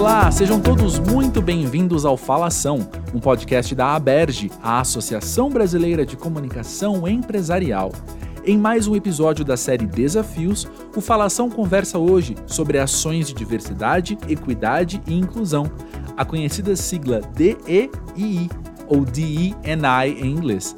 Olá, sejam todos muito bem-vindos ao Falação, um podcast da ABERGE, a Associação Brasileira de Comunicação Empresarial. Em mais um episódio da série Desafios, o Falação conversa hoje sobre ações de diversidade, equidade e inclusão, a conhecida sigla DEII, ou DEI em inglês.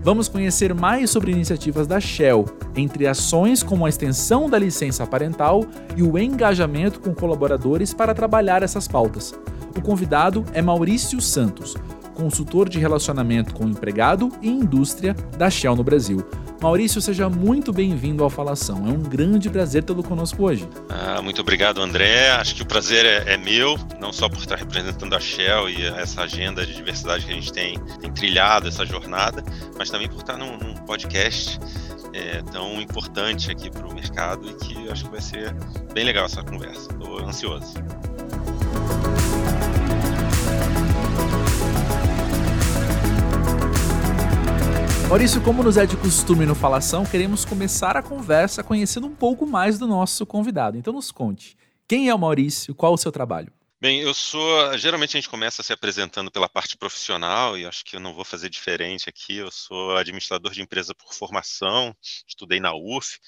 Vamos conhecer mais sobre iniciativas da Shell, entre ações como a extensão da licença parental e o engajamento com colaboradores para trabalhar essas pautas. O convidado é Maurício Santos, consultor de relacionamento com empregado e indústria da Shell no Brasil. Maurício, seja muito bem-vindo ao Falação. É um grande prazer tê-lo conosco hoje. Ah, muito obrigado, André. Acho que o prazer é, é, meu, não só por estar representando a Shell e essa agenda de diversidade que a gente tem, tem trilhado, essa jornada, mas também por estar num, num podcast é, tão importante aqui para o mercado e que acho que vai ser bem legal essa conversa. Estou ansioso. Maurício, como nos é de costume no Falação, queremos começar a conversa conhecendo um pouco mais do nosso convidado. Então nos conte, quem é o Maurício, qual o seu trabalho? Bem, eu sou. Geralmente a gente começa se apresentando pela parte profissional e acho que eu não vou fazer diferente aqui. Eu sou administrador de empresa por formação, estudei na UF,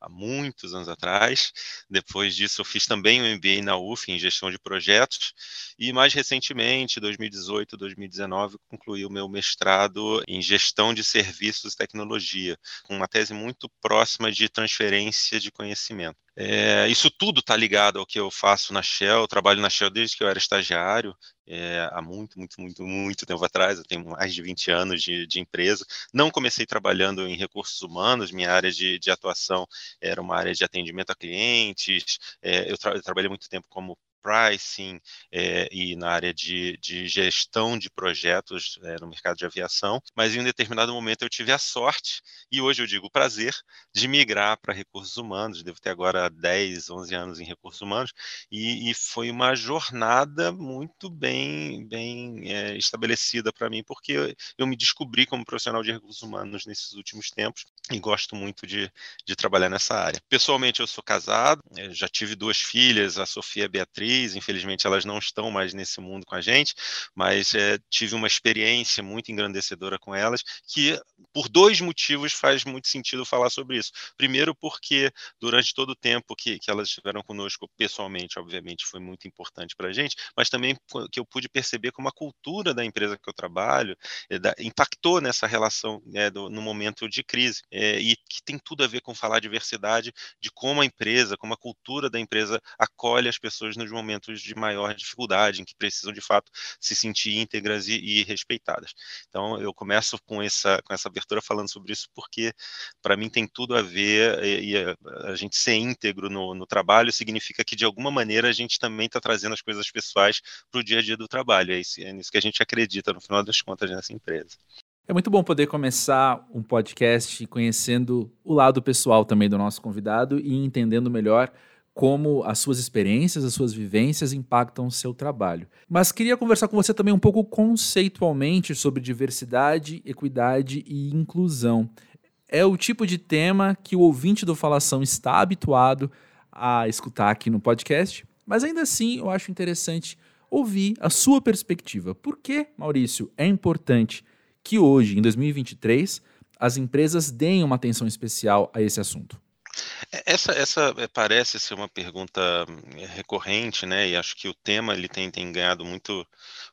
há muitos anos atrás. Depois disso, eu fiz também um MBA na UF em gestão de projetos e mais recentemente, 2018, 2019, concluí o meu mestrado em gestão de serviços e tecnologia, com uma tese muito próxima de transferência de conhecimento. É, isso tudo está ligado ao que eu faço na Shell. Eu trabalho na Shell desde que eu era estagiário, é, há muito, muito, muito, muito tempo atrás. Eu tenho mais de 20 anos de, de empresa. Não comecei trabalhando em recursos humanos, minha área de, de atuação era uma área de atendimento a clientes. É, eu, tra eu trabalhei muito tempo como pricing é, e na área de, de gestão de projetos é, no mercado de aviação, mas em um determinado momento eu tive a sorte, e hoje eu digo prazer, de migrar para recursos humanos, devo ter agora 10, 11 anos em recursos humanos, e, e foi uma jornada muito bem, bem é, estabelecida para mim, porque eu, eu me descobri como profissional de recursos humanos nesses últimos tempos, e gosto muito de, de trabalhar nessa área. Pessoalmente eu sou casado, já tive duas filhas, a Sofia e a Beatriz, infelizmente elas não estão mais nesse mundo com a gente, mas é, tive uma experiência muito engrandecedora com elas, que por dois motivos faz muito sentido falar sobre isso. Primeiro, porque durante todo o tempo que, que elas estiveram conosco, pessoalmente, obviamente, foi muito importante para a gente, mas também que eu pude perceber como a cultura da empresa que eu trabalho é, da, impactou nessa relação é, do, no momento de crise, é, e que tem tudo a ver com falar diversidade, de como a empresa, como a cultura da empresa acolhe as pessoas nos momentos de maior dificuldade, em que precisam de fato se sentir íntegras e, e respeitadas. Então, eu começo com essa, com essa abertura falando sobre isso, porque para mim tem tudo a ver, e, e a, a, gente ser íntegro no, no, trabalho significa que de alguma maneira a gente também está trazendo as coisas pessoais para o dia a dia do trabalho. É, isso, é nisso que a gente acredita, no final das contas, nessa empresa. É muito bom poder começar um podcast conhecendo o lado pessoal também do nosso convidado e entendendo melhor como as suas experiências, as suas vivências impactam o seu trabalho. Mas queria conversar com você também um pouco conceitualmente sobre diversidade, equidade e inclusão. É o tipo de tema que o ouvinte do Falação está habituado a escutar aqui no podcast, mas ainda assim eu acho interessante ouvir a sua perspectiva. Por que, Maurício, é importante que hoje, em 2023, as empresas deem uma atenção especial a esse assunto? Essa, essa eh, parece ser uma pergunta eh, recorrente, né? E acho que o tema ele tem, tem ganhado muito,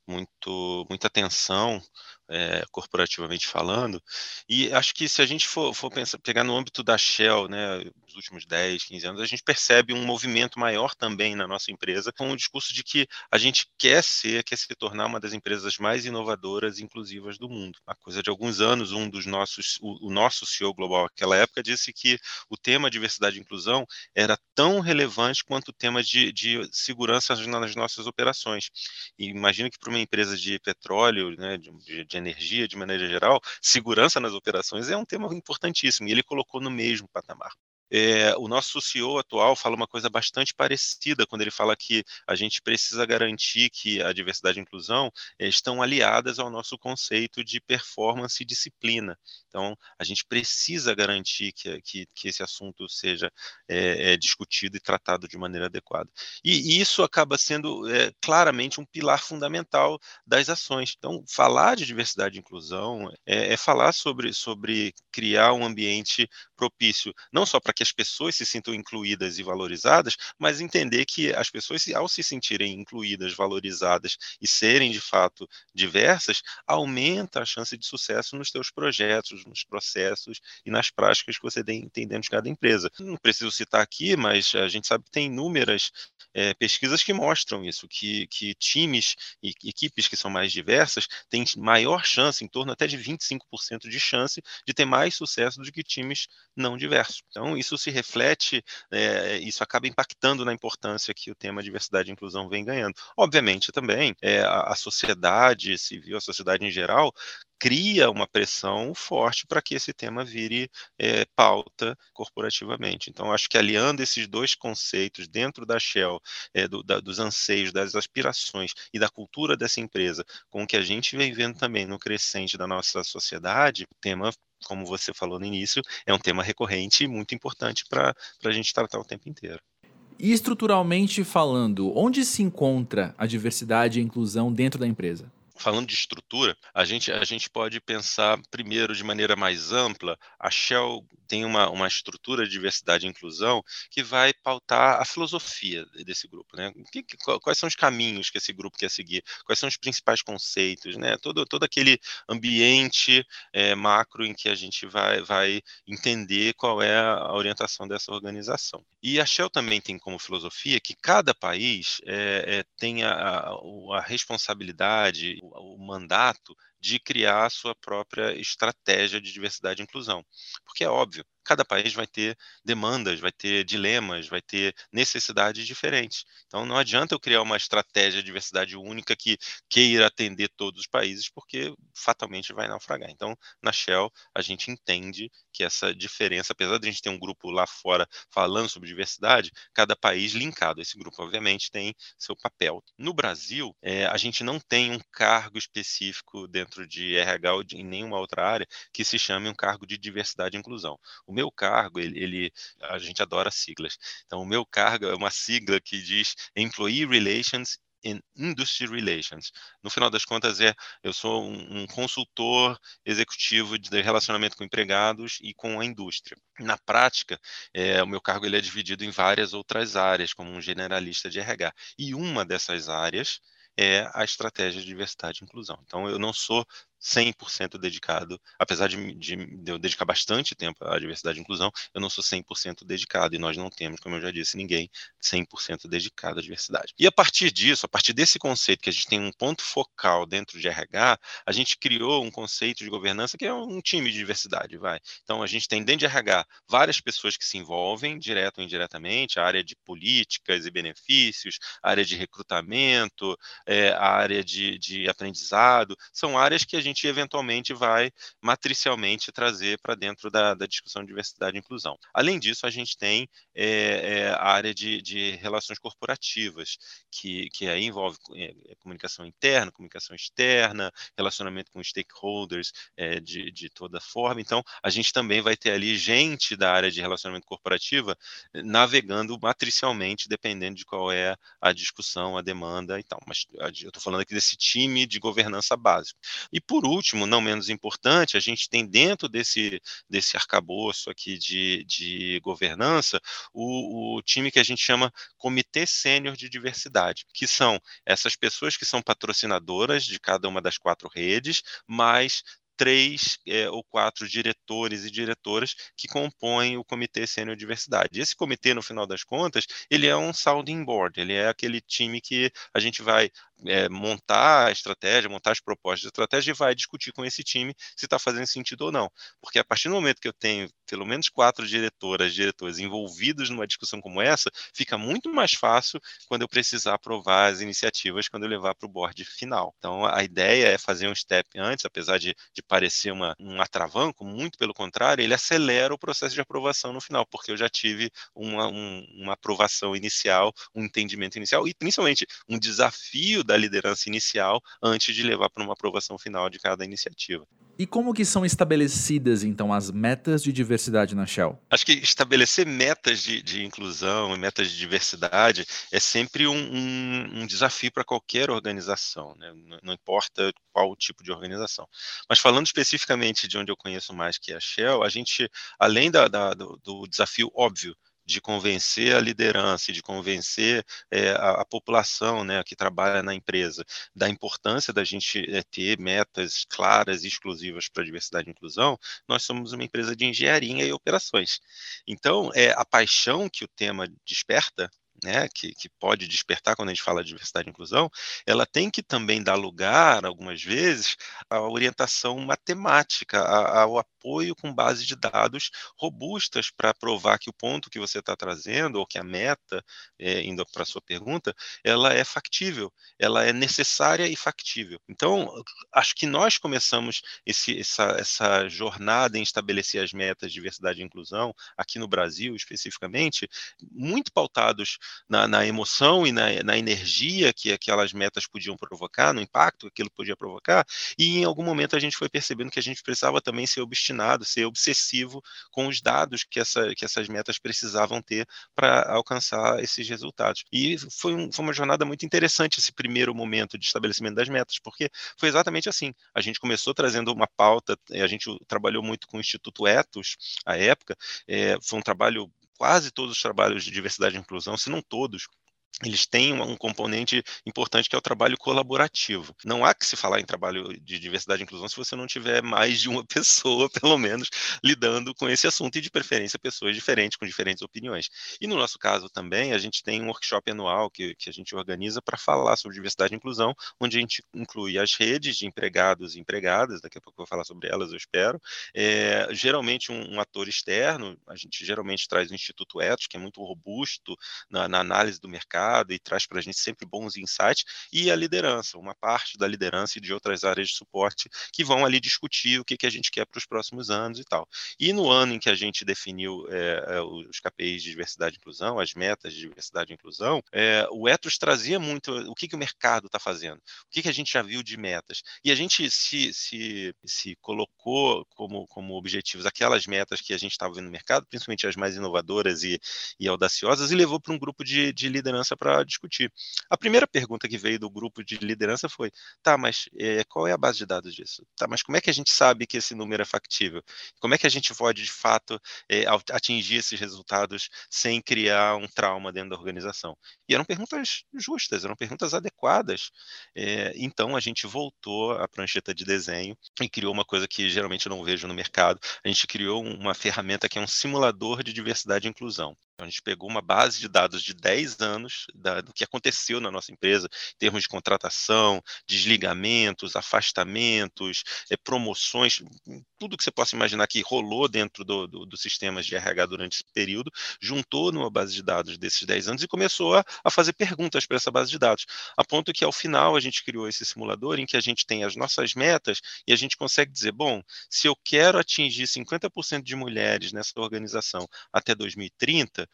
muito, muita atenção é, corporativamente falando. E acho que se a gente for, for pensar, pegar no âmbito da Shell, né, últimos 10, 15 anos, a gente percebe um movimento maior também na nossa empresa, com o discurso de que a gente quer ser, quer se tornar uma das empresas mais inovadoras e inclusivas do mundo. A coisa de alguns anos, um dos nossos, o, o nosso CEO global naquela época disse que o tema diversidade e inclusão era tão relevante quanto o tema de, de segurança nas nossas operações. E imagino que para uma empresa de petróleo, né, de, de energia de maneira geral, segurança nas operações é um tema importantíssimo e ele colocou no mesmo patamar. É, o nosso CEO atual fala uma coisa bastante parecida quando ele fala que a gente precisa garantir que a diversidade e a inclusão é, estão aliadas ao nosso conceito de performance e disciplina. Então, a gente precisa garantir que, que, que esse assunto seja é, é, discutido e tratado de maneira adequada. E, e isso acaba sendo claramente um pilar fundamental das ações. Então, falar de diversidade e inclusão é, é falar sobre, sobre criar um ambiente propício, não só para que as pessoas se sintam incluídas e valorizadas, mas entender que as pessoas, ao se sentirem incluídas, valorizadas e serem de fato diversas, aumenta a chance de sucesso nos seus projetos, nos processos e nas práticas que você tem, dentro de cada empresa. Não preciso citar aqui, mas a gente sabe que tem inúmeras é, pesquisas que mostram isso, que, que times e equipes que são mais diversas têm maior chance, em torno até de 25% de chance, de ter mais sucesso do que times não diversos. Então, isso se reflete, é, isso acaba impactando na importância que o tema diversidade e inclusão vem ganhando. Obviamente, também, é, a, a sociedade civil, a sociedade em geral, cria uma pressão forte para que esse tema vire é, pauta corporativamente. Então, acho que aliando esses dois conceitos dentro da Shell, é, do, da, dos anseios, das aspirações e da cultura dessa empresa, com o que a gente vem vendo também no crescente da nossa sociedade, o tema como você falou no início, é um tema recorrente e muito importante para a gente tratar o tempo inteiro. E estruturalmente falando, onde se encontra a diversidade e a inclusão dentro da empresa? Falando de estrutura, a gente, a gente pode pensar primeiro de maneira mais ampla. A Shell tem uma, uma estrutura de diversidade e inclusão que vai pautar a filosofia desse grupo. Né? Que, que, quais são os caminhos que esse grupo quer seguir? Quais são os principais conceitos? Né? Todo, todo aquele ambiente é, macro em que a gente vai, vai entender qual é a orientação dessa organização. E a Shell também tem como filosofia que cada país é, é, tem a, a responsabilidade, o mandato de criar a sua própria estratégia de diversidade e inclusão. Porque é óbvio, cada país vai ter demandas, vai ter dilemas, vai ter necessidades diferentes. Então não adianta eu criar uma estratégia de diversidade única que queira atender todos os países, porque fatalmente vai naufragar. Então, na Shell, a gente entende que essa diferença, apesar de a gente ter um grupo lá fora falando sobre diversidade, cada país linkado. Esse grupo, obviamente, tem seu papel. No Brasil, é, a gente não tem um cargo específico dentro de RH ou de, em nenhuma outra área que se chame um cargo de diversidade e inclusão. O meu cargo, ele, ele, a gente adora siglas. Então, o meu cargo é uma sigla que diz Employee Relations in Industry Relations. No final das contas, é eu sou um, um, consultor executivo de relacionamento com empregados e com a indústria. Na prática, é, o meu cargo ele é dividido em várias outras áreas, como um generalista de RH. E uma dessas áreas é a estratégia de diversidade e inclusão. Então, eu não sou 100% dedicado, apesar de, de, de, eu dedicar bastante tempo à diversidade e inclusão, eu não sou 100% dedicado e nós não temos, como eu já disse, ninguém 100% dedicado à diversidade. E a partir disso, a partir desse conceito que a gente tem um ponto focal dentro de RH, a gente criou um conceito de governança que é um time de diversidade, vai. Então a gente tem dentro de RH várias pessoas que se envolvem, direto ou indiretamente, a área de políticas e benefícios, a área de recrutamento, é, a área de, de aprendizado, são áreas que a gente eventualmente vai matricialmente trazer para dentro da, da, discussão de diversidade e inclusão. Além disso, a gente tem é, é, a área de, de, relações corporativas, que, que aí envolve é, é comunicação interna, comunicação externa, relacionamento com stakeholders é, de, de toda forma. Então, a gente também vai ter ali gente da área de relacionamento corporativa navegando matricialmente, dependendo de qual é a discussão, a demanda e tal. Mas eu estou falando aqui desse time de governança básico. E por último, não menos importante, a gente tem dentro desse, desse arcabouço aqui de, de governança o, o time que a gente chama Comitê Sênior de Diversidade, que são essas pessoas que são patrocinadoras de cada uma das quatro redes, mas três é, ou quatro diretores e diretoras que compõem o Comitê Sênior Diversidade. Esse comitê, no final das contas, ele é um sounding board, ele é aquele time que a gente vai é, montar a estratégia, montar as propostas de estratégia e vai discutir com esse time se está fazendo sentido ou não. Porque a partir do momento que eu tenho pelo menos quatro diretoras, diretores envolvidos numa discussão como essa, fica muito mais fácil quando eu precisar aprovar as iniciativas, quando eu levar para o board final. Então, a ideia é fazer um step antes, apesar de, de parecer uma, um atravanco, muito pelo contrário, ele acelera o processo de aprovação no final, porque eu já tive uma, um, uma aprovação inicial, um entendimento inicial e principalmente um desafio da liderança inicial antes de levar para uma aprovação final de cada iniciativa. E como que são estabelecidas, então, as metas de diversidade na Shell? Acho que estabelecer metas de, de inclusão e metas de diversidade é sempre um, um, um desafio para qualquer organização, né? não, não, importa qual tipo de organização. Mas falando especificamente de onde eu conheço mais, que é a Shell, a gente, além da, da, do, do desafio óbvio de convencer a liderança, de convencer é, a, a, população né, que trabalha na empresa da importância da gente é, ter metas claras e exclusivas para diversidade e inclusão, nós somos uma empresa de engenharia e operações. Então, é, a paixão que o tema desperta né, que, que, pode despertar quando a gente fala de diversidade e inclusão, ela tem que também dar lugar, algumas vezes, à orientação matemática, ao apoio com base de dados robustas para provar que o ponto que você está trazendo, ou que a meta, é, indo para a sua pergunta, ela é factível, ela é necessária e factível. Então, acho que nós começamos esse, essa, essa jornada em estabelecer as metas de diversidade e inclusão, aqui no Brasil especificamente, muito pautados na, na emoção e na, na, energia que aquelas metas podiam provocar, no impacto que aquilo podia provocar, e em algum momento a gente foi percebendo que a gente precisava também ser obstinado, ser obsessivo com os dados que, essa, que essas metas precisavam ter para alcançar esses resultados. E foi, um, foi uma jornada muito interessante esse primeiro momento de estabelecimento das metas, porque foi exatamente assim. A gente começou trazendo uma pauta, a gente trabalhou muito com o Instituto Etos, à época, é, foi um trabalho quase todos os trabalhos de diversidade e inclusão, se não todos, eles têm um componente importante que é o trabalho colaborativo. Não há que se falar em trabalho de diversidade e inclusão se você não tiver mais de uma pessoa, pelo menos, lidando com esse assunto e, de preferência, pessoas diferentes, com diferentes opiniões. E no nosso caso também, a gente tem um workshop anual que, que a gente organiza para falar sobre diversidade e inclusão, onde a gente inclui as redes de empregados e empregadas, daqui a pouco eu vou falar sobre elas, eu espero. É, geralmente, um, um, ator externo, a gente geralmente traz o Instituto Etos, que é muito robusto na, na análise do mercado mercado e traz para a gente sempre bons insights, e a liderança, uma parte da liderança e de outras áreas de suporte que vão ali discutir o que, que a gente quer para os próximos anos e tal. E no ano em que a gente definiu é, os KPIs de diversidade e inclusão, as metas de diversidade e inclusão, é, o Etos trazia muito o que, que o mercado está fazendo, o que, que a gente já viu de metas. E a gente se, se, se colocou como, como objetivos aquelas metas que a gente estava vendo no mercado, principalmente as mais inovadoras e, e audaciosas, e levou para um grupo de, de liderança para discutir. A primeira pergunta que veio do grupo de liderança foi: tá, mas é, qual é a base de dados disso? Tá, mas como é que a gente sabe que esse número é factível? Como é que a gente pode, de fato, é, atingir esses resultados sem criar um trauma dentro da organização? E eram perguntas justas, eram perguntas adequadas. É, então a gente voltou à prancheta de desenho e criou uma coisa que geralmente eu não vejo no mercado. A gente criou uma ferramenta que é um simulador de diversidade e inclusão. Então, a gente pegou uma base de dados de 10 anos da, do que aconteceu na nossa empresa, em termos de contratação, desligamentos, afastamentos, é, promoções, tudo que você possa imaginar que rolou dentro do, do, dos sistemas de RH durante esse período, juntou numa base de dados desses 10 anos e começou a, a fazer perguntas para essa base de dados. A ponto que, ao final, a gente criou esse simulador em que a gente tem as nossas metas e a gente consegue dizer: bom, se eu quero atingir 50% de mulheres nessa organização até 2030,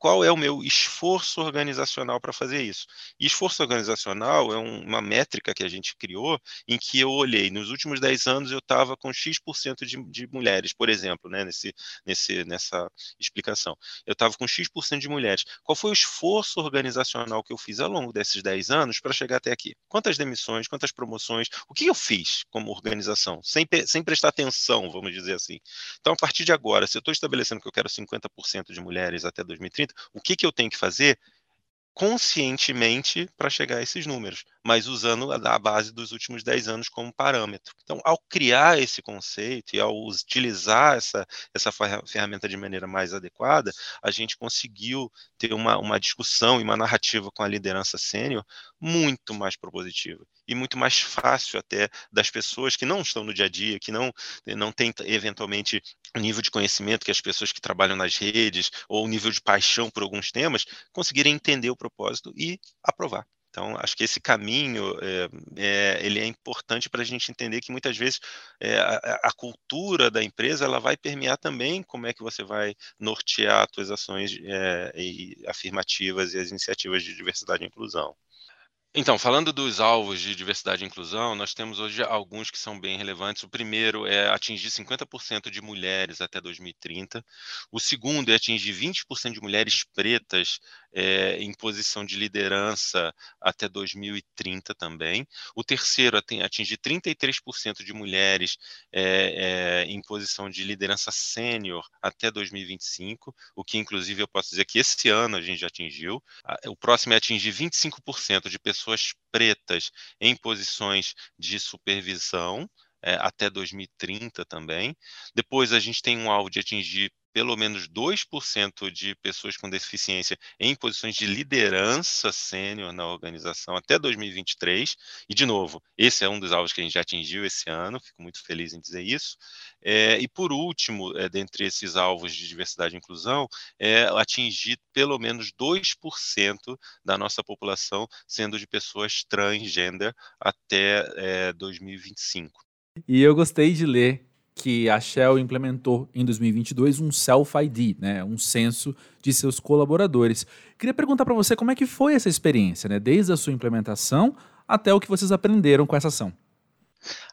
qual é o meu esforço organizacional para fazer isso. E esforço organizacional é um, uma métrica que a gente criou em que eu olhei, nos últimos 10 anos eu estava com X% de, de mulheres, por exemplo, né, nesse, nesse, nessa explicação. Eu estava com X% de mulheres. Qual foi o esforço organizacional que eu fiz ao longo desses 10 anos para chegar até aqui? Quantas demissões, quantas promoções, o que eu fiz como organização, sem, sem prestar atenção, vamos dizer assim. Então, a partir de agora, se eu estou estabelecendo que eu quero 50% de mulheres até 2030, o que, que eu tenho que fazer conscientemente para chegar a esses números, mas usando a base dos últimos 10 anos como parâmetro. Então, ao criar esse conceito e ao utilizar essa, essa ferramenta de maneira mais adequada, a gente conseguiu ter uma, uma discussão e uma narrativa com a liderança sênior muito mais propositiva e muito mais fácil até das pessoas que não estão no dia a dia, que não, não têm eventualmente o nível de conhecimento que as pessoas que trabalham nas redes ou o nível de paixão por alguns temas conseguirem entender o propósito e aprovar. Então, acho que esse caminho é, é, ele é importante para a gente entender que muitas vezes é, a, a, cultura da empresa ela vai permear também como é que você vai nortear as suas ações e afirmativas e as iniciativas de diversidade e inclusão. Então, falando dos alvos de diversidade e inclusão, nós temos hoje alguns que são bem relevantes. O primeiro é atingir 50% de mulheres até 2030. O segundo é atingir 20% de mulheres pretas é, em posição de liderança até 2030 também. O terceiro atingir 33% de mulheres é, é, em posição de liderança sênior até 2025, o que inclusive eu posso dizer que esse ano a gente já atingiu. O próximo é atingir 25% de pessoas pessoas pretas em posições de supervisão é, até 2030 também. Depois a gente tem um alvo de atingir pelo menos 2% de pessoas com deficiência em posições de liderança sênior na organização até 2023. E, de novo, esse é um dos alvos que a gente já atingiu esse ano, fico muito feliz em dizer isso. É, e, por último, é, dentre esses alvos de diversidade e inclusão, é atingir pelo menos 2% da nossa população sendo de pessoas transgênero até é, 2025. E eu gostei de ler que a Shell implementou em 2022 um Self-ID, né, um censo de seus colaboradores. Queria perguntar para você como é que foi essa experiência, né, desde a sua implementação até o que vocês aprenderam com essa ação.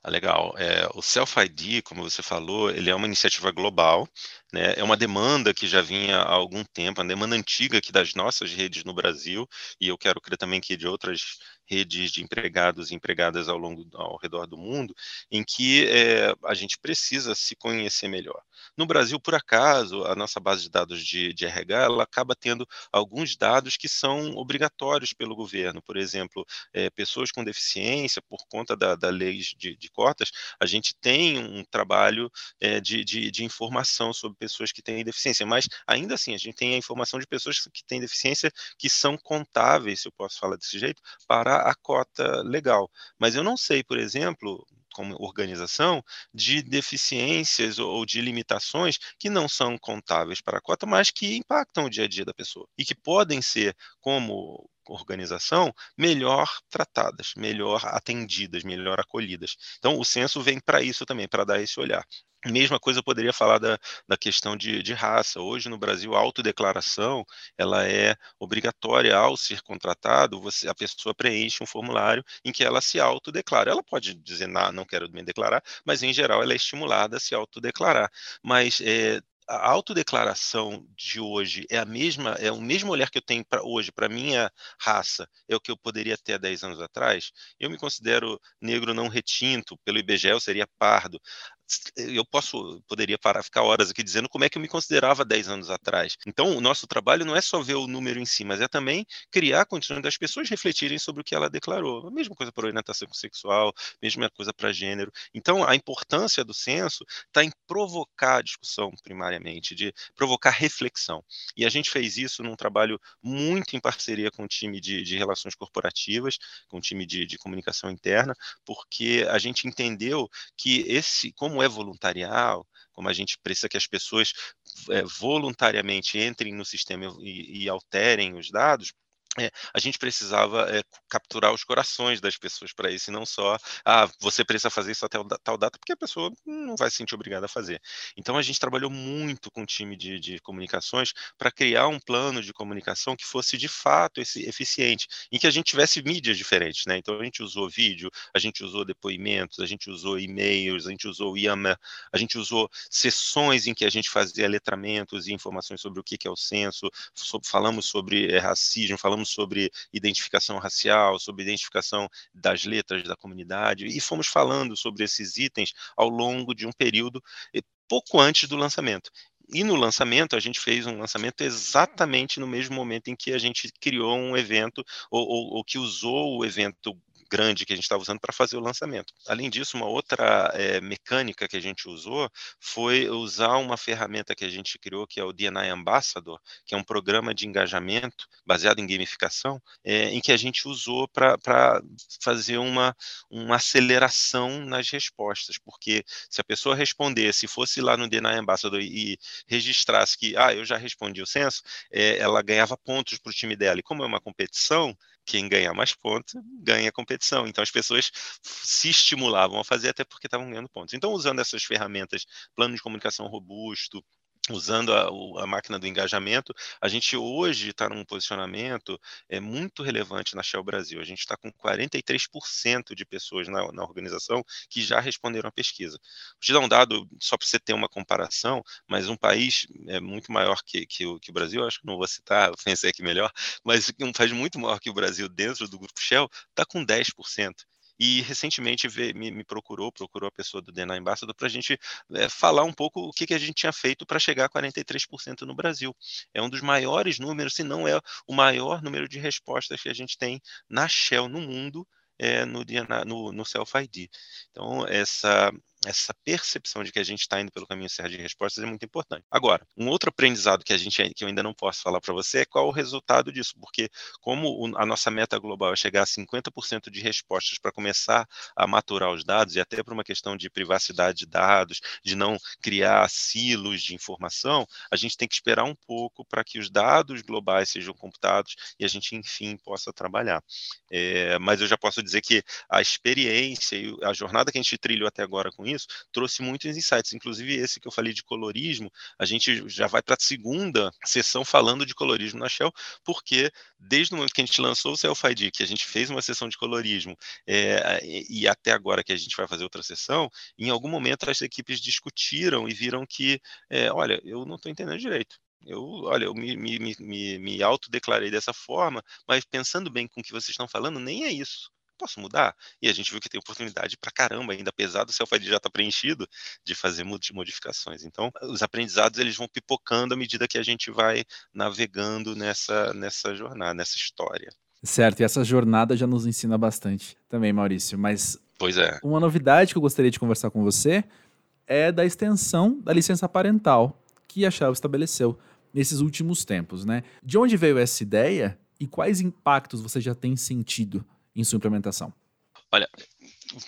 Ah, legal. É, o Self-ID, como você falou, ele é uma iniciativa global, né? é uma demanda que já vinha há algum tempo, uma demanda antiga aqui das nossas redes no Brasil, e eu quero crer também que de outras redes de empregados e empregadas ao longo ao redor do mundo, em que é, a gente precisa se conhecer melhor. No Brasil, por acaso, a nossa base de dados de, de RH ela acaba tendo alguns dados que são obrigatórios pelo governo. Por exemplo, é, pessoas com deficiência, por conta da, da lei de, de cotas, a gente tem um trabalho é, de, de, de informação sobre pessoas que têm deficiência, mas ainda assim a gente tem a informação de pessoas que têm deficiência que são contáveis, se eu posso falar desse jeito, para a cota legal. Mas eu não sei, por exemplo, como organização, de deficiências ou de limitações que não são contáveis para a cota, mas que impactam o dia a dia da pessoa e que podem ser, como organização, melhor tratadas, melhor atendidas, melhor acolhidas. Então, o censo vem para isso também, para dar esse olhar. Mesma coisa eu poderia falar da, da questão de, de, raça. Hoje no Brasil, a autodeclaração ela é obrigatória ao ser contratado, você, a pessoa preenche um formulário em que ela se autodeclara. Ela pode dizer, não, não quero me declarar, mas em geral ela é estimulada a se autodeclarar. Mas é, a autodeclaração de hoje é a mesma, é o mesmo olhar que eu tenho para hoje para minha raça, é o que eu poderia ter há 10 anos atrás. Eu me considero negro não retinto, pelo IBGE eu seria pardo eu posso poderia parar ficar horas aqui dizendo como é que eu me considerava 10 anos atrás. Então, o nosso trabalho não é só ver o número em si, mas é também criar condições das pessoas refletirem sobre o que ela declarou. A mesma coisa para orientação sexual, mesma coisa para gênero. Então, a importância do censo está em provocar a discussão primariamente, de provocar reflexão. E a gente fez isso num trabalho muito em parceria com o time de, de relações corporativas, com o time de, de comunicação interna, porque a gente entendeu que esse, como como é voluntarial, como a gente precisa que as pessoas é, voluntariamente entrem no sistema e, e alterem os dados, é, a gente precisava é, capturar os corações das pessoas para isso, e não só, ah, você precisa fazer isso até tal data, porque a pessoa não vai se sentir obrigada a fazer. Então, a gente trabalhou muito com o time de, de comunicações para criar um plano de comunicação que fosse de fato esse, eficiente, em que a gente tivesse mídias diferentes. Né? Então, a gente usou vídeo, a gente usou depoimentos, a gente usou e-mails, a gente usou IAMA, a gente usou sessões em que a gente fazia letramentos e informações sobre o que, que é o censo, sobre, falamos sobre é, racismo, falamos sobre identificação racial, sobre identificação das letras da comunidade, e fomos falando sobre esses itens ao longo de um período eh, pouco antes do lançamento. E no lançamento, a gente fez um lançamento exatamente no mesmo momento em que a gente criou um evento, ou, ou, ou que usou o evento grande que a gente estava usando para fazer o lançamento. Além disso, uma outra é, mecânica que a gente usou foi usar uma ferramenta que a gente criou, que é o DNI Ambassador, que é um programa de engajamento baseado em gamificação, é, em que a gente usou para fazer uma, uma aceleração nas respostas, porque se a pessoa respondesse, fosse lá no DNI Ambassador e, e registrasse que, ah, eu já respondi o censo, é, ela ganhava pontos para o time dela. E como é uma competição, quem ganhar mais pontos ganha a competição. Então as pessoas se estimulavam a fazer até porque estavam ganhando pontos. Então, usando essas ferramentas, plano de comunicação robusto, usando a, a, máquina do engajamento, a gente hoje está num posicionamento é, muito relevante na Shell Brasil. A gente está com 43% de pessoas na, na, organização que já responderam à pesquisa. Vou te dar um dado só para você ter uma comparação, mas um país é muito maior que, que, o, que o Brasil, acho que não vou citar, pensei aqui melhor, mas um país muito maior que o Brasil dentro do grupo Shell está com 10%. E recentemente me, me, procurou, procurou a pessoa do DNA Ambassador para a gente é, falar um pouco o que, que a gente tinha feito para chegar a 43% no Brasil. É um dos maiores números, se não é o maior número de respostas que a gente tem na Shell no mundo é, no, no, no Self-ID. Então, essa, essa percepção de que a gente está indo pelo caminho certo de respostas é muito importante. Agora, um outro aprendizado que a gente que eu ainda não posso falar para você é qual o resultado disso, porque como a nossa meta global é chegar a 50% de respostas para começar a maturar os dados e até por uma questão de privacidade de dados, de não criar silos de informação, a gente tem que esperar um pouco para que os dados globais sejam computados e a gente enfim possa trabalhar. É, mas eu já posso dizer que a experiência e a jornada que a gente trilhou até agora com isso, trouxe muitos insights, inclusive esse que eu falei de colorismo, a gente já vai para a segunda sessão falando de colorismo na Shell, porque desde o momento que a gente lançou o Self-ID, que a gente fez uma sessão de colorismo, é, e até agora que a gente vai fazer outra sessão, em algum momento as equipes discutiram e viram que, é, olha, eu não estou entendendo direito. Eu, olha, eu me, me, me, me autodeclarei dessa forma, mas pensando bem com o que vocês estão falando, nem é isso posso mudar? E a gente viu que tem oportunidade para caramba, ainda apesar do self-ID já estar tá preenchido, de fazer modificações. Então, os aprendizados eles vão pipocando à medida que a gente vai navegando nessa, nessa jornada, nessa história. Certo, e essa jornada já nos ensina bastante também, Maurício. Mas pois é. uma novidade que eu gostaria de conversar com você é da extensão da licença parental que a Shell estabeleceu nesses últimos tempos, né? De onde veio essa ideia e quais impactos você já tem sentido em sua implementação? Olha,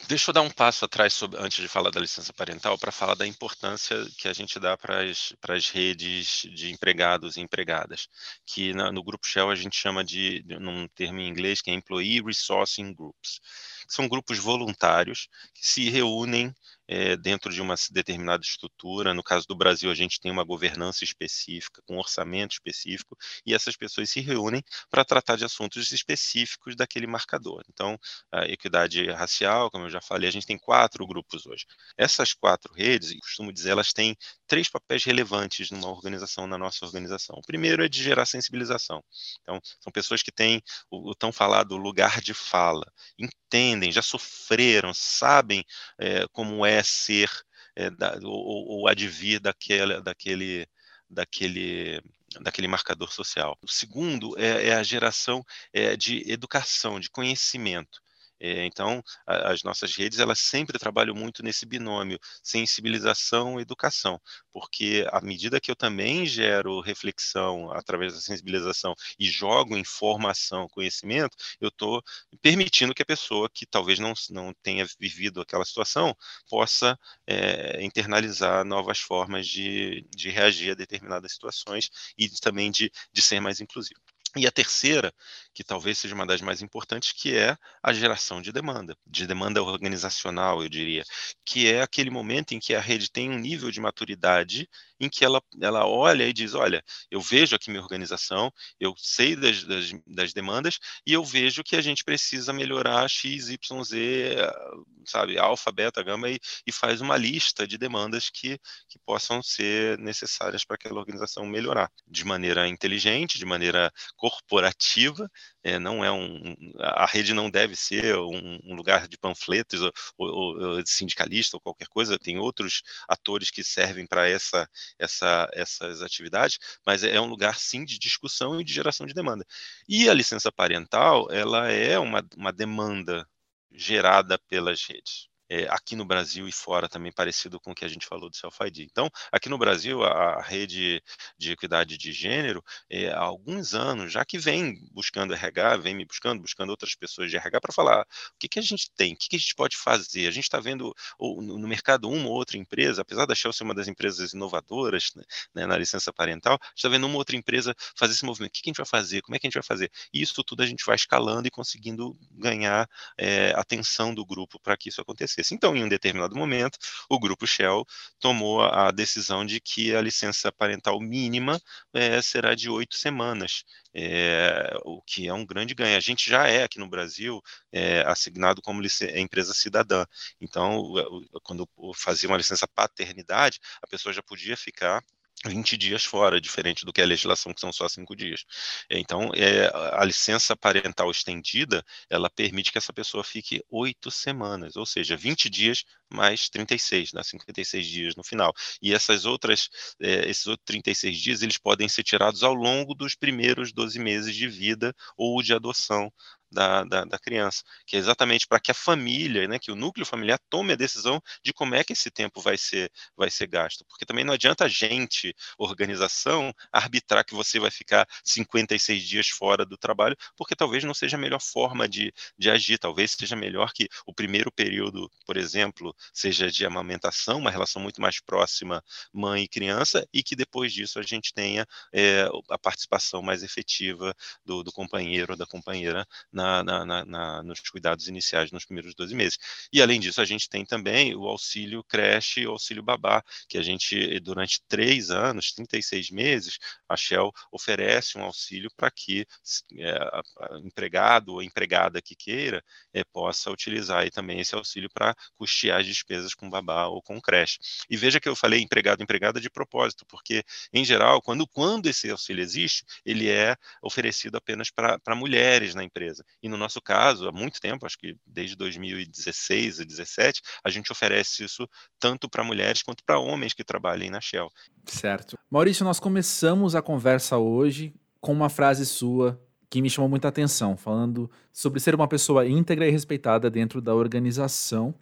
deixa eu dar um passo atrás sobre, antes de falar da licença parental para falar da importância que a gente dá para as redes de empregados e empregadas, que na, no grupo Shell a gente chama de, num termo em inglês, que é Employee Resourcing Groups. São grupos voluntários que se reúnem é, dentro de uma determinada estrutura. No caso do Brasil, a gente tem uma governança específica, com um orçamento específico, e essas pessoas se reúnem para tratar de assuntos específicos daquele marcador. Então, a equidade racial, como eu já falei, a gente tem quatro grupos hoje. Essas quatro redes, costumo dizer, elas têm três papéis relevantes numa organização, na nossa organização. O primeiro é de gerar sensibilização. Então, são pessoas que têm o, o tão falado lugar de fala, entendem, já sofreram, sabem é, como é ser é, da, ou, ou advir daquele, daquele, daquele daquele marcador social. O segundo é, é a geração é, de educação, de conhecimento. É, então, a, as nossas redes elas sempre trabalham muito nesse binômio sensibilização educação, porque à medida que eu também gero reflexão através da sensibilização e jogo informação, conhecimento, eu estou permitindo que a pessoa que talvez não, não tenha vivido aquela situação possa é, internalizar novas formas de, de reagir a determinadas situações e também de, de ser mais inclusivo. E a terceira, que talvez seja uma das mais importantes, que é a geração de demanda, de demanda organizacional, eu diria, que é aquele momento em que a rede tem um nível de maturidade em que ela, ela olha e diz, olha, eu vejo aqui minha organização, eu sei das, das, das demandas e eu vejo que a gente precisa melhorar X, Y, Z, sabe, alfa, beta, gama, e, e faz uma lista de demandas que, que possam ser necessárias para aquela organização melhorar, de maneira inteligente, de maneira corporativa, é, não é um, a rede não deve ser um, um lugar de panfletos ou, ou, ou, sindicalista ou qualquer coisa, tem outros atores que servem para essa, essa, essas atividades, mas é um lugar sim de discussão e de geração de demanda. E a licença parental, ela é uma, uma demanda gerada pelas redes. É, aqui no Brasil e fora também parecido com o que a gente falou do Self-ID. Então, aqui no Brasil, a, rede de equidade de gênero, é, há alguns anos, já que vem buscando RH, vem me buscando, buscando outras pessoas de RH para falar o que, que a gente tem, o que, que a gente pode fazer. A gente está vendo ou, no mercado uma ou outra empresa, apesar da Shell ser uma das empresas inovadoras né, né na licença parental, a gente está vendo uma outra empresa fazer esse movimento. O que, que a gente vai fazer? Como é que a gente vai fazer? E isso tudo a gente vai escalando e conseguindo ganhar é, atenção do grupo para que isso Então, em um determinado momento, o grupo Shell tomou a decisão de que a licença parental mínima é, será de oito semanas. É, o que é um grande ganho. A gente já é aqui no Brasil é, assignado como empresa cidadã. Então, quando fazia uma licença paternidade, a pessoa já podia ficar 20 dias fora, diferente do que a legislação, que são só cinco dias. Então, é, a licença parental estendida, ela permite que essa pessoa fique oito semanas, ou seja, 20 dias mais 36, dá 56 dias no final. E essas outras, é, esses outros 36 dias, eles podem ser tirados ao longo dos primeiros 12 meses de vida ou de adoção da, da, da, criança, que é exatamente para que a família, né, que o núcleo familiar tome a decisão de como é que esse tempo vai ser, vai ser gasto. Porque também não adianta a gente, organização, arbitrar que você vai ficar 56 dias fora do trabalho, porque talvez não seja a melhor forma de, de agir, talvez seja melhor que o primeiro período, por exemplo, seja de amamentação, uma relação muito mais próxima mãe e criança, e que depois disso a gente tenha é, a participação mais efetiva do, do companheiro ou da companheira na, na, na, nos cuidados iniciais nos primeiros 12 meses. E além disso, a gente tem também o auxílio creche o auxílio babá, que a gente, durante três anos, 36 meses, a Shell oferece um auxílio para que é, empregado ou empregada que queira é, possa utilizar aí também esse auxílio para custear as despesas com babá ou com creche. E veja que eu falei empregado empregada de propósito, porque em geral, quando, quando esse auxílio existe, ele é oferecido apenas para mulheres na empresa. E no nosso caso, há muito tempo, acho que desde 2016 e 2017, a gente oferece isso tanto para mulheres quanto para homens que trabalhem na Shell. Certo. Maurício, nós começamos a conversa hoje com uma frase sua que me chamou muita atenção, falando sobre ser uma pessoa íntegra e respeitada dentro da organização,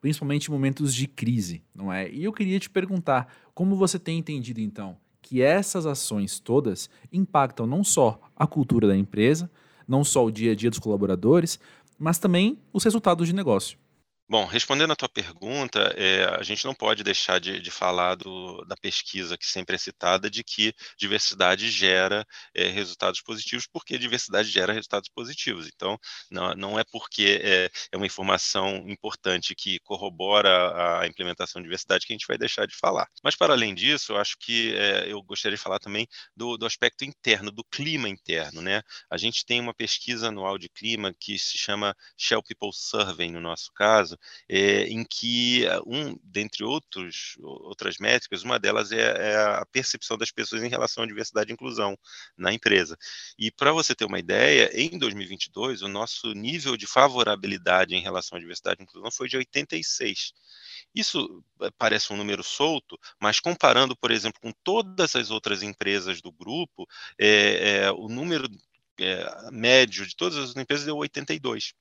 principalmente em momentos de crise, não é? E eu queria te perguntar, como você tem entendido então que essas ações todas impactam não só a cultura da empresa, não só o dia a dia dos colaboradores, mas também os resultados de negócio. Bom, respondendo à tua pergunta, é, a gente não pode deixar de, de falar do, da pesquisa que sempre é citada de que diversidade gera é, resultados positivos, porque diversidade gera resultados positivos. Então, não, não é porque é, é, uma informação importante que corrobora a implementação de diversidade que a gente vai deixar de falar. Mas, para além disso, eu acho que eu gostaria de falar também do, do aspecto interno, do clima interno. Né? A gente tem uma pesquisa anual de clima que se chama Shell People Survey, no nosso caso, é, em que, eh, um, dentre outros, outras métricas, uma delas é, é, a percepção das pessoas em relação à diversidade e inclusão na empresa. E para você ter uma ideia, em 2022, o nosso nível de favorabilidade em relação à diversidade e inclusão foi de 86. Isso eh, parece um número solto, mas comparando, por exemplo, com todas as outras empresas do grupo, é, é, o número é, médio de todas as empresas deu 82.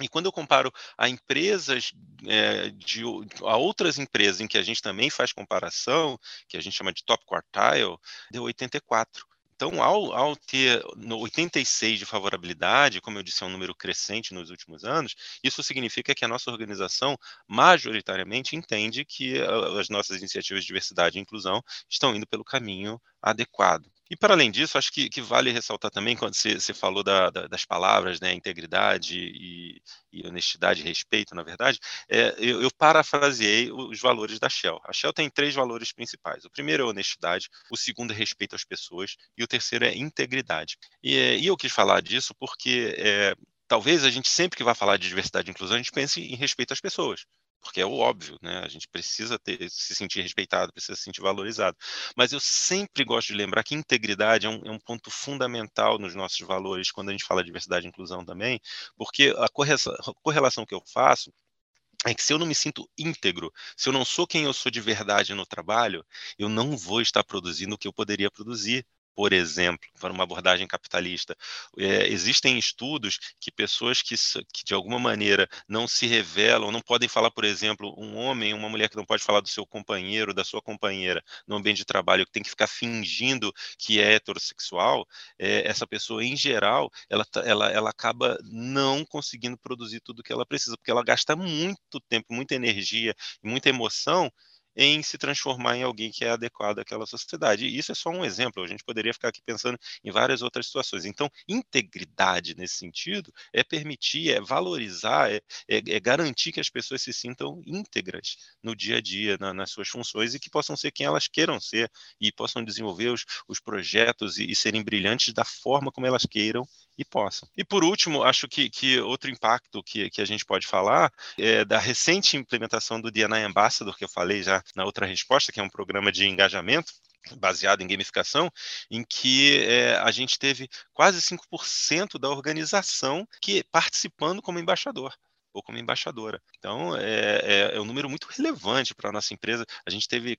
E quando eu comparo a empresas, é, de, a outras empresas em que a gente também faz comparação, que a gente chama de top quartile, deu 84. Então, ao, ao ter 86 de favorabilidade, como eu disse, é um número crescente nos últimos anos, isso significa que a nossa organização majoritariamente entende que as nossas iniciativas de diversidade e inclusão estão indo pelo caminho adequado. E para além disso, acho que, que vale ressaltar também, quando você, você falou da, da, das palavras, né, integridade e, e, honestidade respeito, na verdade, é, eu, eu, parafraseei os valores da Shell. A Shell tem três valores principais. O primeiro é honestidade, o segundo é respeito às pessoas e o terceiro é integridade. E, e eu quis falar disso porque é, talvez a gente sempre que vai falar de diversidade e inclusão, a gente pense em respeito às pessoas porque é o óbvio, né? A gente precisa ter, se sentir respeitado, precisa se sentir valorizado. Mas eu sempre gosto de lembrar que integridade é um, é um ponto fundamental nos nossos valores quando a gente fala de diversidade e inclusão também, porque a correlação, a correlação que eu faço é que se eu não me sinto íntegro, se eu não sou quem eu sou de verdade no trabalho, eu não vou estar produzindo o que eu poderia produzir, por exemplo, para uma abordagem capitalista. É, existem estudos que pessoas que, que, de alguma maneira, não se revelam, não podem falar, por exemplo, um homem, uma mulher que não pode falar do seu companheiro, da sua companheira no ambiente de trabalho, que tem que ficar fingindo que é heterossexual, é, essa pessoa, em geral, ela, tá, ela, ela acaba não conseguindo produzir tudo o que ela precisa, porque ela gasta muito tempo, muita energia muita emoção em se transformar em alguém que é adequado àquela sociedade. E isso é só um exemplo, a gente poderia ficar aqui pensando em várias outras situações. Então, integridade nesse sentido é permitir, é valorizar, é, é, é garantir que as pessoas se sintam íntegras no dia a dia, na, nas suas funções e que possam ser quem elas queiram ser e possam desenvolver os, os projetos e, e serem brilhantes da forma como elas queiram e possam. E por último, acho que, que outro impacto que, que a gente pode falar é da recente implementação do DNI Ambassador, que eu falei já na outra resposta, que é um programa de engajamento, baseado em gamificação, em que é, a gente teve quase 5% da organização que participando como embaixador ou como embaixadora. Então, é, é, é um número muito relevante para a nossa empresa. A gente teve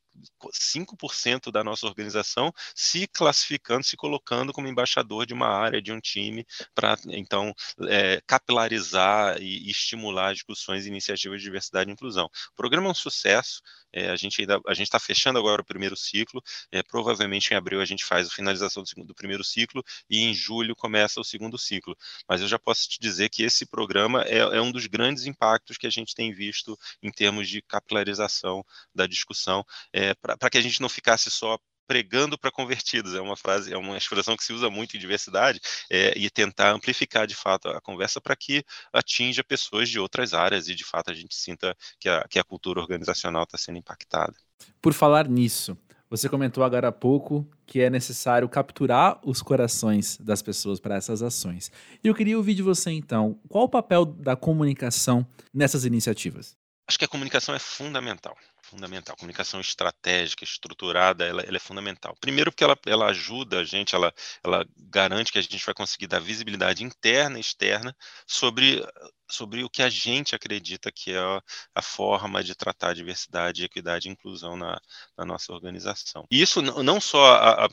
5% da nossa organização se classificando, se colocando como embaixador de uma área, de um time, para, então, é, capilarizar e, e estimular discussões e iniciativas de diversidade e inclusão. O programa é um sucesso, é, a gente ainda a gente está fechando agora o primeiro ciclo. É, provavelmente em abril a gente faz a finalização do, do, primeiro ciclo e em julho começa o segundo ciclo. Mas eu já posso te dizer que esse programa é, é um dos grandes impactos que a gente tem visto em termos de capilarização da discussão, é, para que a gente não ficasse só pregando para convertidos. É uma frase, é uma expressão que se usa muito em diversidade é, e tentar amplificar de fato a conversa para que atinja pessoas de outras áreas e de fato a gente sinta que a, que a cultura organizacional está sendo impactada. Por falar nisso, você comentou agora há pouco que é necessário capturar os corações das pessoas para essas ações. E eu queria ouvir de você então, qual o papel da comunicação nessas iniciativas? Acho que a comunicação é fundamental fundamental. Comunicação estratégica, estruturada, ela, ela, é fundamental. Primeiro porque ela, ela ajuda a gente, ela, ela garante que a gente vai conseguir dar visibilidade interna e externa sobre, sobre o que a gente acredita que é a, a forma de tratar diversidade, equidade e inclusão na, na nossa organização. E isso não só a, a,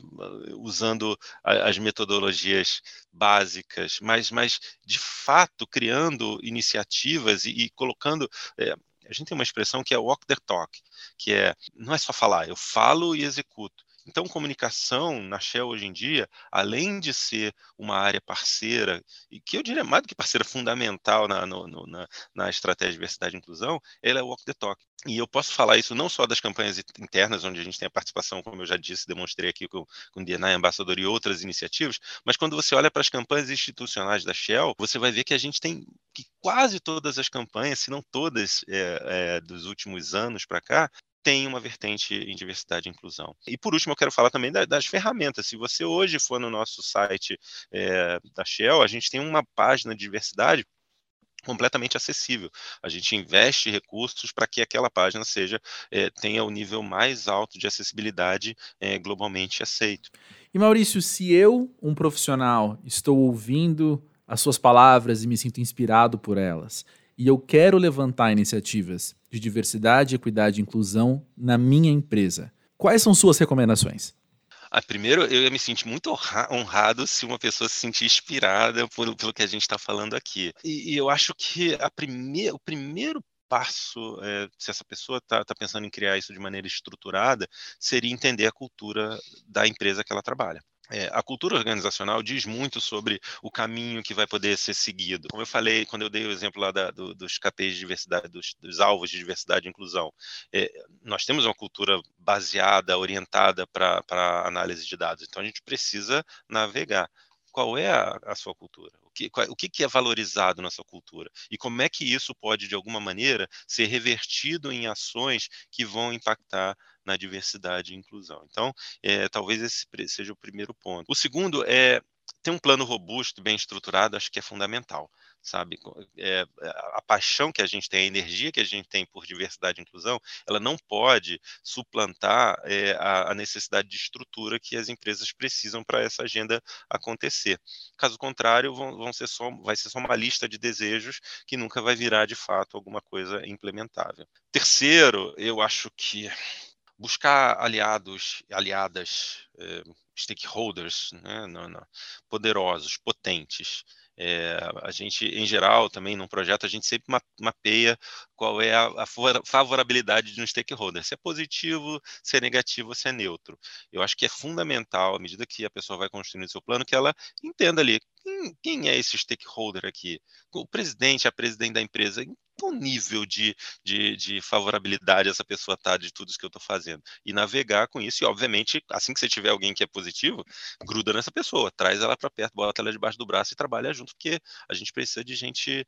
usando as metodologias básicas, mas, mas de fato criando iniciativas e, e colocando é, a gente tem uma expressão que é walk the talk, que é não é só falar, eu falo e executo. Então, comunicação na Shell hoje em dia, além de ser uma área parceira, e que eu diria mais do que parceira fundamental na, no, no, na, na estratégia de diversidade e inclusão, ela é walk the talk. E eu posso falar isso não só das campanhas internas, onde a gente tem a participação, como eu já disse, demonstrei aqui com, com o DNI Ambassador e outras iniciativas, mas quando você olha para as campanhas institucionais da Shell, você vai ver que a gente tem que quase todas as campanhas, se não todas é, é, dos últimos anos para cá, tem uma vertente em diversidade e inclusão. E por último, eu quero falar também das ferramentas. Se você hoje for no nosso site é, da Shell, a gente tem uma página de diversidade completamente acessível. A gente investe recursos para que aquela página seja é, tenha o nível mais alto de acessibilidade é, globalmente aceito. E Maurício, se eu, um profissional, estou ouvindo as suas palavras e me sinto inspirado por elas, e eu quero levantar iniciativas de diversidade, equidade e inclusão na minha empresa. Quais são suas recomendações? Ah, primeiro, eu ia me sentir muito honrado se uma pessoa se sentir inspirada por, pelo que a gente está falando aqui. E, e, eu acho que a prime o primeiro passo, é, se essa pessoa está tá pensando em criar isso de maneira estruturada, seria entender a cultura da empresa que ela trabalha. É, a cultura organizacional diz muito sobre o caminho que vai poder ser seguido. Como eu falei, quando eu dei o exemplo lá da, do, dos KPIs de diversidade, dos, dos, alvos de diversidade e inclusão, é, nós temos uma cultura baseada, orientada para análise de dados, então a gente precisa navegar. Qual é a, a sua cultura? O, que, qual, o que, que é valorizado na sua cultura? E como é que isso pode, de alguma maneira, ser revertido em ações que vão impactar na diversidade e inclusão. Então, é, talvez esse seja o primeiro ponto. O segundo é ter um plano robusto, bem estruturado, acho que é fundamental sabe? É, a paixão que a gente tem, a energia que a gente tem por diversidade e inclusão, ela não pode suplantar é, a, a, necessidade de estrutura que as empresas precisam para essa agenda acontecer. Caso contrário, vão, vão ser só, vai ser só uma lista de desejos que nunca vai virar de fato alguma coisa implementável. Terceiro, eu acho que buscar aliados, aliadas, eh, stakeholders, né, poderosos, potentes. É, a gente, em geral, também num projeto, a gente sempre mapeia qual é a, a, favorabilidade de um stakeholder, se é positivo, se é negativo, se é neutro. Eu acho que é fundamental, à medida que a pessoa vai construindo seu plano, que ela entenda ali quem, quem, é esse stakeholder aqui? O presidente, a presidente da empresa, em qual nível de, de, de favorabilidade essa pessoa está de tudo isso que eu estou fazendo? E navegar com isso, e obviamente, assim que você tiver alguém que é positivo, gruda nessa pessoa, traz ela para perto, bota ela debaixo do braço e trabalha junto, porque a gente precisa de gente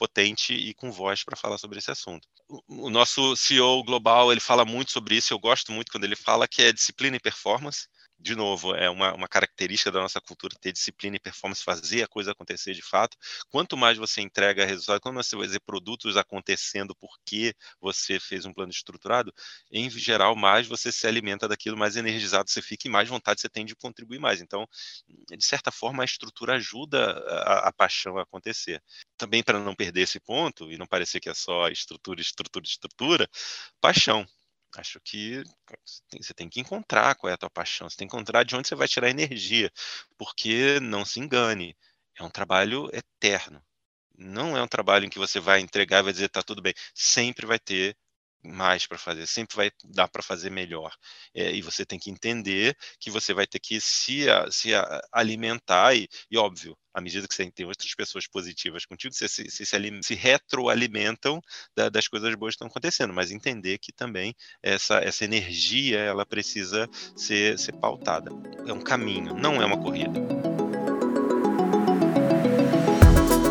potente e com voz para falar sobre esse assunto. O, nosso CEO global, ele fala muito sobre isso, eu gosto muito quando ele fala que é disciplina e performance, de novo, é uma, uma, característica da nossa cultura ter disciplina e performance, fazer a coisa acontecer de fato. Quanto mais você entrega resultado, quando você vai ver produtos acontecendo porque você fez um plano estruturado, em geral, mais você se alimenta daquilo, mais energizado você fica e mais vontade você tem de contribuir mais. Então, de certa forma, a estrutura ajuda a, a paixão a acontecer. Também para não perder esse ponto e não parecer que é só estrutura, estrutura, estrutura, paixão Acho que você tem que encontrar qual é a tua paixão, você tem que encontrar de onde você vai tirar energia, porque não se engane, é um trabalho eterno. Não é um trabalho em que você vai entregar e vai dizer tá tudo bem. Sempre vai ter mais para fazer, sempre vai dar para fazer melhor. É, e você tem que entender que você vai ter que se, se alimentar, e, e óbvio, à medida que você tem outras pessoas positivas contigo, você se, se, se, se retroalimentam da, das coisas boas que estão acontecendo, mas entender que também essa, essa energia ela precisa ser, ser pautada. É um caminho, não é uma corrida.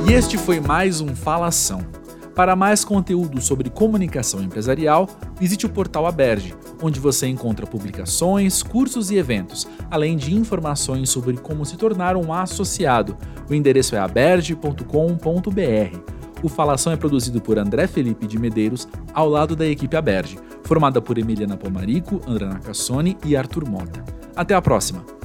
E este foi mais um Falação para mais conteúdo sobre comunicação empresarial, visite o portal Aberge, onde você encontra publicações, cursos e eventos, além de informações sobre como se tornar um associado. O endereço é aberge.com.br. O Falação é produzido por André Felipe de Medeiros, ao lado da equipe Aberge, formada por Emiliana Pomarico, André Nacassone e Arthur Mota. Até a próxima!